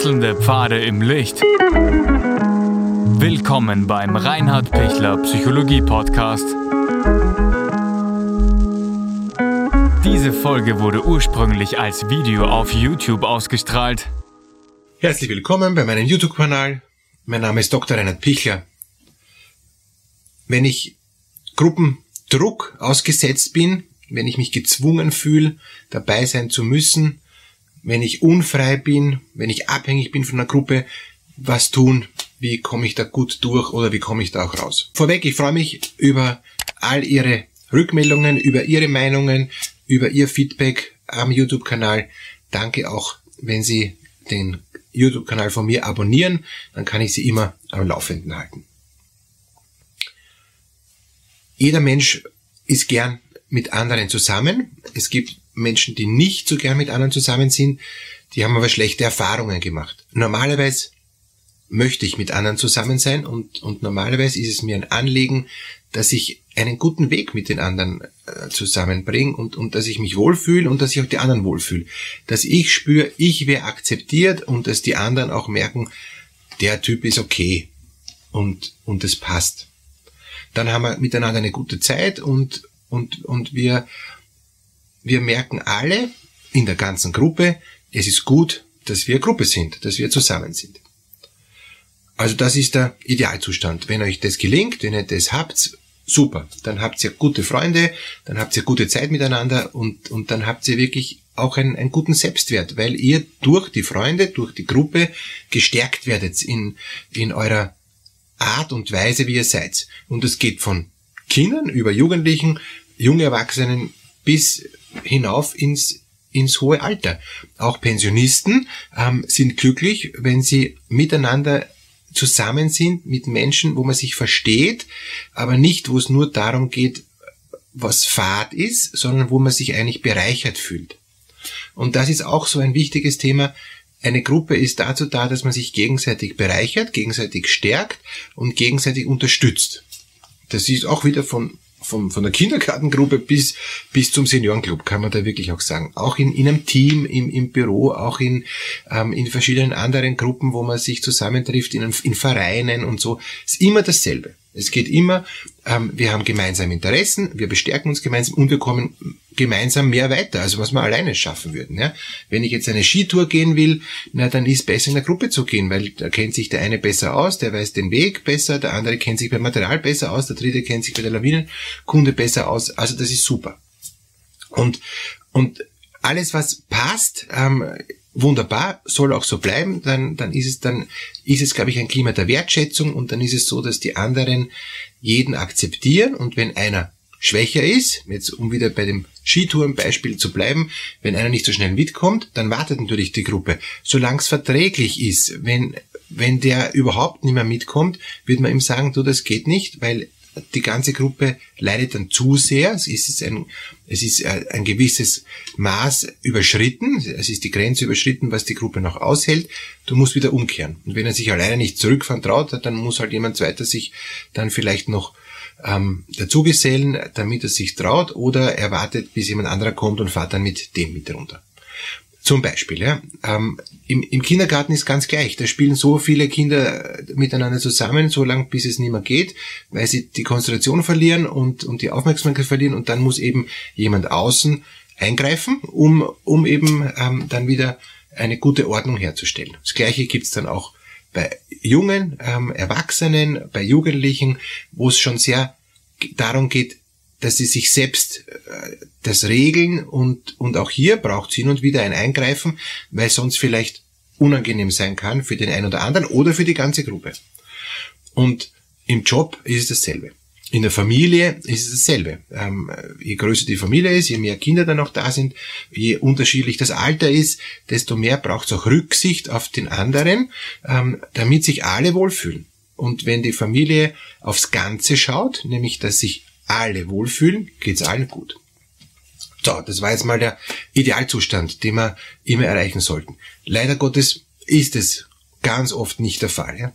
Wechselnde Pfade im Licht. Willkommen beim Reinhard Pichler Psychologie Podcast. Diese Folge wurde ursprünglich als Video auf YouTube ausgestrahlt. Herzlich willkommen bei meinem YouTube-Kanal. Mein Name ist Dr. Reinhard Pichler. Wenn ich Gruppendruck ausgesetzt bin, wenn ich mich gezwungen fühle, dabei sein zu müssen, wenn ich unfrei bin, wenn ich abhängig bin von einer Gruppe, was tun, wie komme ich da gut durch oder wie komme ich da auch raus. Vorweg, ich freue mich über all Ihre Rückmeldungen, über Ihre Meinungen, über Ihr Feedback am YouTube-Kanal. Danke auch, wenn Sie den YouTube-Kanal von mir abonnieren, dann kann ich Sie immer am Laufenden halten. Jeder Mensch ist gern mit anderen zusammen. Es gibt Menschen, die nicht so gern mit anderen zusammen sind, die haben aber schlechte Erfahrungen gemacht. Normalerweise möchte ich mit anderen zusammen sein und, und normalerweise ist es mir ein Anliegen, dass ich einen guten Weg mit den anderen äh, zusammenbringe und, und dass ich mich wohlfühle und dass ich auch die anderen wohlfühle. Dass ich spüre, ich wäre akzeptiert und dass die anderen auch merken, der Typ ist okay und, und es passt. Dann haben wir miteinander eine gute Zeit und, und, und wir, wir merken alle in der ganzen Gruppe, es ist gut, dass wir Gruppe sind, dass wir zusammen sind. Also das ist der Idealzustand. Wenn euch das gelingt, wenn ihr das habt, super. Dann habt ihr gute Freunde, dann habt ihr gute Zeit miteinander und, und dann habt ihr wirklich auch einen, einen guten Selbstwert, weil ihr durch die Freunde, durch die Gruppe gestärkt werdet in, in eurer Art und Weise, wie ihr seid. Und es geht von Kindern über Jugendlichen, junge Erwachsenen bis hinauf ins, ins hohe Alter. Auch Pensionisten ähm, sind glücklich, wenn sie miteinander zusammen sind mit Menschen, wo man sich versteht, aber nicht, wo es nur darum geht, was Fahrt ist, sondern wo man sich eigentlich bereichert fühlt. Und das ist auch so ein wichtiges Thema. Eine Gruppe ist dazu da, dass man sich gegenseitig bereichert, gegenseitig stärkt und gegenseitig unterstützt. Das ist auch wieder von vom, von der Kindergartengruppe bis, bis zum Seniorenclub, kann man da wirklich auch sagen. Auch in, in einem Team, im, im Büro, auch in, ähm, in verschiedenen anderen Gruppen, wo man sich zusammentrifft, in, in Vereinen und so, ist immer dasselbe. Es geht immer, ähm, wir haben gemeinsame Interessen, wir bestärken uns gemeinsam und wir kommen gemeinsam mehr weiter, als was wir alleine schaffen würden. Ja? Wenn ich jetzt eine Skitour gehen will, na dann ist besser in der Gruppe zu gehen, weil da kennt sich der eine besser aus, der weiß den Weg besser, der andere kennt sich beim Material besser aus, der dritte kennt sich bei der Lawinenkunde besser aus. Also das ist super. Und, und alles, was passt, ähm, wunderbar, soll auch so bleiben, dann, dann ist es, dann ist es, glaube ich, ein Klima der Wertschätzung und dann ist es so, dass die anderen jeden akzeptieren und wenn einer schwächer ist, jetzt um wieder bei dem Skitourenbeispiel zu bleiben, wenn einer nicht so schnell mitkommt, dann wartet natürlich die Gruppe. Solange es verträglich ist, wenn, wenn der überhaupt nicht mehr mitkommt, wird man ihm sagen, du, das geht nicht, weil die ganze Gruppe leidet dann zu sehr. Es ist ein, es ist äh, ein gewisses Maß überschritten. Es ist die Grenze überschritten, was die Gruppe noch aushält. Du musst wieder umkehren. Und wenn er sich alleine nicht zurückfahren traut, dann muss halt jemand zweiter sich dann vielleicht noch ähm, dazugesellen, damit er sich traut, oder er wartet, bis jemand anderer kommt und fährt dann mit dem mit runter. Zum Beispiel, ja. Ähm, im, Im Kindergarten ist ganz gleich. Da spielen so viele Kinder miteinander zusammen, so lange bis es nicht mehr geht, weil sie die Konzentration verlieren und, und die Aufmerksamkeit verlieren und dann muss eben jemand außen eingreifen, um, um eben ähm, dann wieder eine gute Ordnung herzustellen. Das gleiche gibt's dann auch bei jungen ähm, Erwachsenen, bei Jugendlichen, wo es schon sehr darum geht, dass sie sich selbst äh, das regeln und, und auch hier braucht es hin und wieder ein Eingreifen, weil sonst vielleicht unangenehm sein kann für den einen oder anderen oder für die ganze Gruppe. Und im Job ist es dasselbe. In der Familie ist es dasselbe. Ähm, je größer die Familie ist, je mehr Kinder dann auch da sind, je unterschiedlich das Alter ist, desto mehr braucht es auch Rücksicht auf den anderen, ähm, damit sich alle wohlfühlen. Und wenn die Familie aufs Ganze schaut, nämlich dass sich alle wohlfühlen, geht's allen gut. So, das war jetzt mal der Idealzustand, den wir immer erreichen sollten. Leider Gottes ist es ganz oft nicht der Fall. Ja?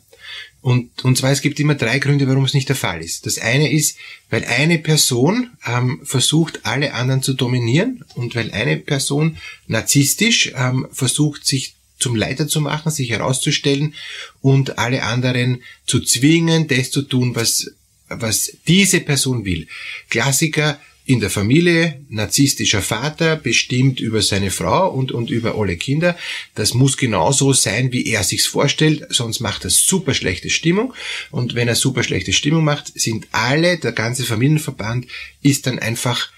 Und, und zwar, es gibt immer drei Gründe, warum es nicht der Fall ist. Das eine ist, weil eine Person ähm, versucht, alle anderen zu dominieren und weil eine Person narzisstisch ähm, versucht, sich zum Leiter zu machen, sich herauszustellen und alle anderen zu zwingen, das zu tun, was, was diese Person will. Klassiker, in der Familie, narzisstischer Vater bestimmt über seine Frau und, und über alle Kinder. Das muss genauso sein, wie er sich's vorstellt, sonst macht er super schlechte Stimmung. Und wenn er super schlechte Stimmung macht, sind alle, der ganze Familienverband ist dann einfach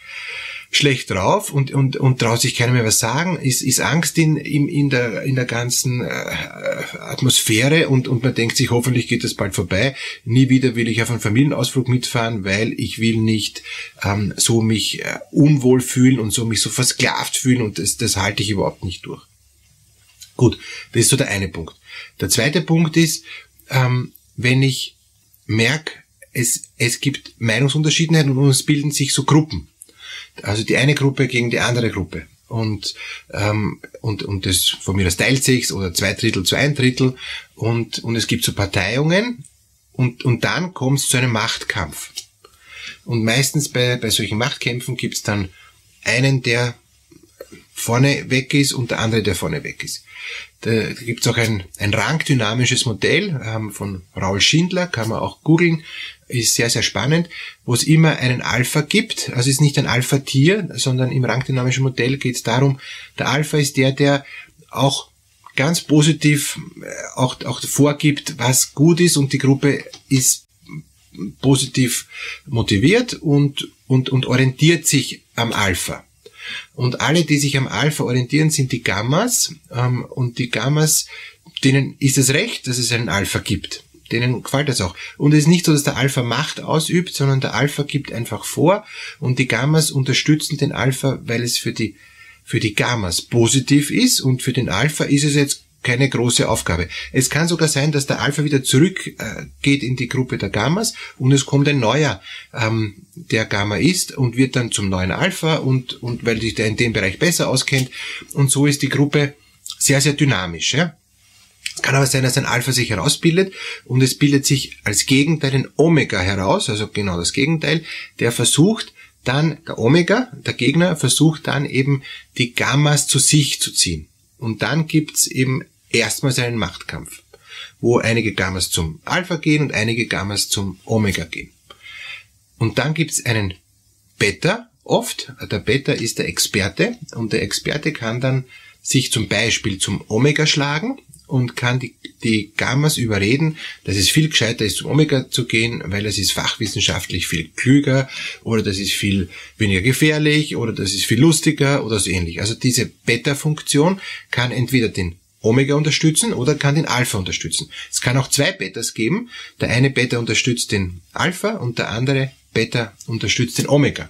schlecht drauf und, und, und traut sich keiner mehr was sagen, ist, ist Angst in, in, in, der, in der ganzen äh, Atmosphäre und, und man denkt sich, hoffentlich geht das bald vorbei. Nie wieder will ich auf einen Familienausflug mitfahren, weil ich will nicht ähm, so mich äh, unwohl fühlen und so mich so versklavt fühlen und das, das halte ich überhaupt nicht durch. Gut, das ist so der eine Punkt. Der zweite Punkt ist, ähm, wenn ich merke, es, es gibt Meinungsunterschiedenheiten und es bilden sich so Gruppen. Also die eine Gruppe gegen die andere Gruppe. Und, ähm, und, und das von mir aus teilt sich's oder zwei Drittel zu ein Drittel und, und es gibt so Parteiungen und, und dann kommt es zu einem Machtkampf. Und meistens bei, bei solchen Machtkämpfen gibt's dann einen, der vorne weg ist und der andere, der vorne weg ist. Da gibt's auch ein, ein rangdynamisches Modell ähm, von Raul Schindler, kann man auch googeln, ist sehr, sehr spannend, wo es immer einen Alpha gibt. Also es ist nicht ein Alpha-Tier, sondern im rangdynamischen Modell geht es darum, der Alpha ist der, der auch ganz positiv äh, auch, auch vorgibt, was gut ist und die Gruppe ist positiv motiviert und, und, und orientiert sich am Alpha. Und alle, die sich am Alpha orientieren, sind die Gammas. Ähm, und die Gammas, denen ist es recht, dass es einen Alpha gibt. Denen gefällt das auch. Und es ist nicht so, dass der Alpha Macht ausübt, sondern der Alpha gibt einfach vor und die Gammas unterstützen den Alpha, weil es für die, für die Gammas positiv ist und für den Alpha ist es jetzt keine große Aufgabe. Es kann sogar sein, dass der Alpha wieder zurückgeht äh, in die Gruppe der Gammas und es kommt ein neuer, ähm, der Gamma ist und wird dann zum neuen Alpha und, und weil sich der in dem Bereich besser auskennt und so ist die Gruppe sehr, sehr dynamisch. Ja? Es kann aber sein, dass ein Alpha sich herausbildet und es bildet sich als Gegenteil ein Omega heraus, also genau das Gegenteil, der versucht dann, der Omega, der Gegner, versucht dann eben die Gammas zu sich zu ziehen. Und dann gibt's eben erstmals einen Machtkampf, wo einige Gammas zum Alpha gehen und einige Gammas zum Omega gehen. Und dann gibt's einen Beta oft. Der Beta ist der Experte und der Experte kann dann sich zum Beispiel zum Omega schlagen und kann die, die Gammas überreden, dass es viel gescheiter ist, zum Omega zu gehen, weil es ist fachwissenschaftlich viel klüger oder das ist viel weniger gefährlich oder das ist viel lustiger oder so ähnlich. Also diese Beta-Funktion kann entweder den Omega unterstützen oder kann den Alpha unterstützen. Es kann auch zwei Betas geben. Der eine Beta unterstützt den Alpha und der andere Beta unterstützt den Omega.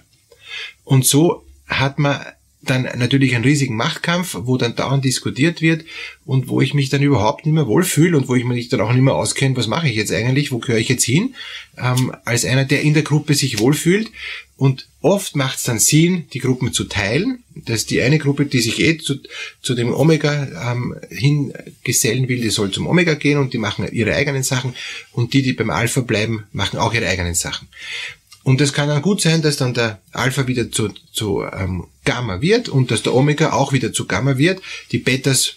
Und so hat man dann natürlich einen riesigen Machtkampf, wo dann dauernd diskutiert wird und wo ich mich dann überhaupt nicht mehr wohlfühle und wo ich mich dann auch nicht mehr auskenne, was mache ich jetzt eigentlich, wo gehöre ich jetzt hin, ähm, als einer, der in der Gruppe sich wohlfühlt. Und oft macht es dann Sinn, die Gruppen zu teilen, dass die eine Gruppe, die sich eh zu, zu dem Omega ähm, hingesellen will, die soll zum Omega gehen und die machen ihre eigenen Sachen und die, die beim Alpha bleiben, machen auch ihre eigenen Sachen. Und es kann dann gut sein, dass dann der Alpha wieder zu, zu ähm, Gamma wird und dass der Omega auch wieder zu Gamma wird. Die Betas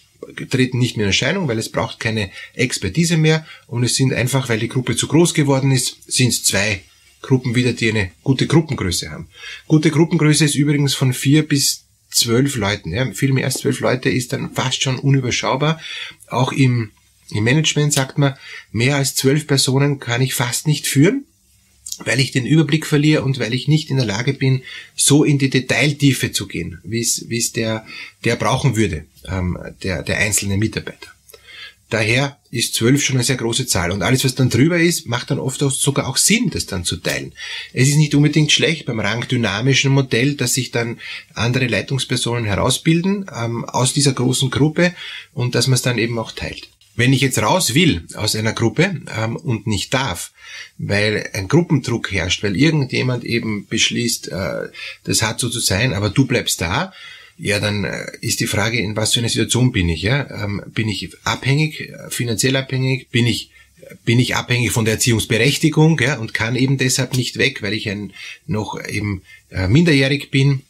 treten nicht mehr in Erscheinung, weil es braucht keine Expertise mehr und es sind einfach, weil die Gruppe zu groß geworden ist, sind es zwei Gruppen wieder, die eine gute Gruppengröße haben. Gute Gruppengröße ist übrigens von vier bis zwölf Leuten. Ja. Viel mehr als zwölf Leute ist dann fast schon unüberschaubar. Auch im, im Management sagt man, mehr als zwölf Personen kann ich fast nicht führen weil ich den Überblick verliere und weil ich nicht in der Lage bin, so in die Detailtiefe zu gehen, wie es, wie es der, der brauchen würde, ähm, der, der einzelne Mitarbeiter. Daher ist zwölf schon eine sehr große Zahl. Und alles, was dann drüber ist, macht dann oft auch sogar auch Sinn, das dann zu teilen. Es ist nicht unbedingt schlecht beim rangdynamischen Modell, dass sich dann andere Leitungspersonen herausbilden ähm, aus dieser großen Gruppe und dass man es dann eben auch teilt. Wenn ich jetzt raus will aus einer Gruppe ähm, und nicht darf, weil ein Gruppendruck herrscht, weil irgendjemand eben beschließt, äh, das hat so zu sein, aber du bleibst da, ja, dann äh, ist die Frage, in was für einer Situation bin ich? Ja? Ähm, bin ich abhängig, äh, finanziell abhängig? Bin ich bin ich abhängig von der Erziehungsberechtigung ja, und kann eben deshalb nicht weg, weil ich ein, noch eben äh, minderjährig bin?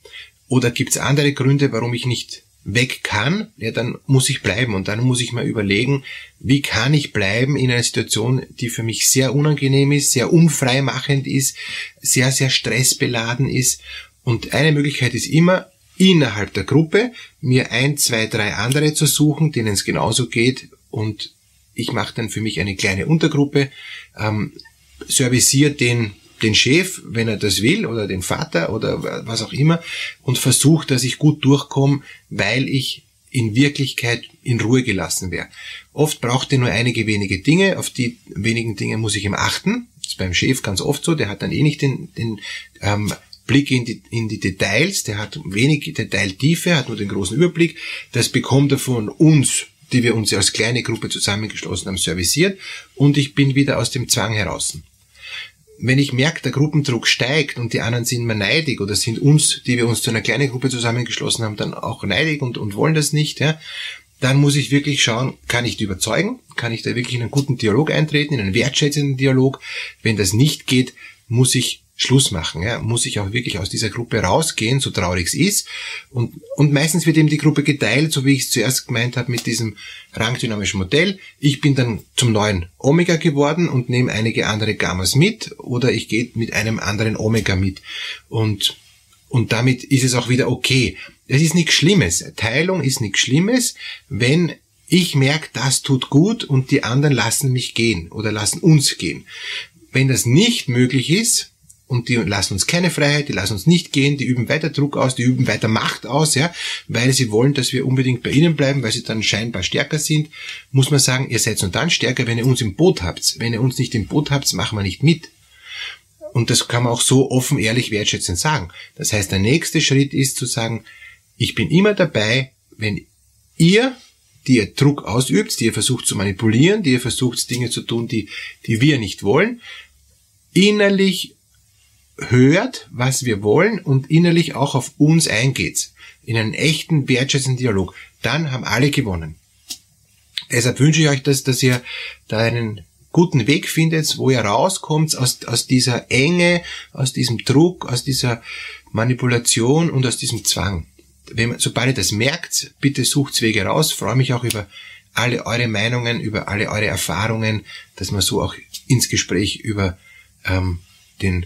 Oder gibt es andere Gründe, warum ich nicht weg kann, ja, dann muss ich bleiben und dann muss ich mal überlegen, wie kann ich bleiben in einer Situation, die für mich sehr unangenehm ist, sehr unfreimachend ist, sehr, sehr stressbeladen ist. Und eine Möglichkeit ist immer, innerhalb der Gruppe mir ein, zwei, drei andere zu suchen, denen es genauso geht und ich mache dann für mich eine kleine Untergruppe, ähm, serviciere den den Chef, wenn er das will, oder den Vater oder was auch immer, und versuche, dass ich gut durchkomme, weil ich in Wirklichkeit in Ruhe gelassen wäre. Oft braucht er nur einige wenige Dinge, auf die wenigen Dinge muss ich ihm achten. Das ist beim Chef ganz oft so, der hat dann eh nicht den, den ähm, Blick in die, in die Details, der hat wenig Detailtiefe, hat nur den großen Überblick. Das bekommt er von uns, die wir uns als kleine Gruppe zusammengeschlossen haben, serviciert und ich bin wieder aus dem Zwang heraus wenn ich merke, der Gruppendruck steigt und die anderen sind mir neidig oder sind uns, die wir uns zu einer kleinen Gruppe zusammengeschlossen haben, dann auch neidig und, und wollen das nicht, ja, dann muss ich wirklich schauen, kann ich die überzeugen? Kann ich da wirklich in einen guten Dialog eintreten, in einen wertschätzenden Dialog? Wenn das nicht geht, muss ich Schluss machen. Ja? Muss ich auch wirklich aus dieser Gruppe rausgehen, so traurig es ist. Und, und meistens wird eben die Gruppe geteilt, so wie ich es zuerst gemeint habe, mit diesem rangdynamischen Modell. Ich bin dann zum neuen Omega geworden und nehme einige andere Gammas mit oder ich gehe mit einem anderen Omega mit. Und, und damit ist es auch wieder okay. Es ist nichts Schlimmes. Teilung ist nichts Schlimmes, wenn ich merke, das tut gut und die anderen lassen mich gehen oder lassen uns gehen. Wenn das nicht möglich ist, und die lassen uns keine Freiheit, die lassen uns nicht gehen, die üben weiter Druck aus, die üben weiter Macht aus, ja, weil sie wollen, dass wir unbedingt bei ihnen bleiben, weil sie dann scheinbar stärker sind, muss man sagen, ihr seid nur dann stärker, wenn ihr uns im Boot habt. Wenn ihr uns nicht im Boot habt, machen wir nicht mit. Und das kann man auch so offen, ehrlich, wertschätzend sagen. Das heißt, der nächste Schritt ist zu sagen, ich bin immer dabei, wenn ihr, die ihr Druck ausübt, die ihr versucht zu manipulieren, die ihr versucht Dinge zu tun, die, die wir nicht wollen, innerlich hört, was wir wollen und innerlich auch auf uns eingeht, in einen echten, wertschätzenden Dialog, dann haben alle gewonnen. Deshalb wünsche ich euch, dass, dass ihr da einen guten Weg findet, wo ihr rauskommt aus, aus dieser Enge, aus diesem Druck, aus dieser Manipulation und aus diesem Zwang. Wenn, sobald ihr das merkt, bitte sucht Wege raus. freue mich auch über alle eure Meinungen, über alle eure Erfahrungen, dass wir so auch ins Gespräch über ähm, den